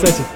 再见。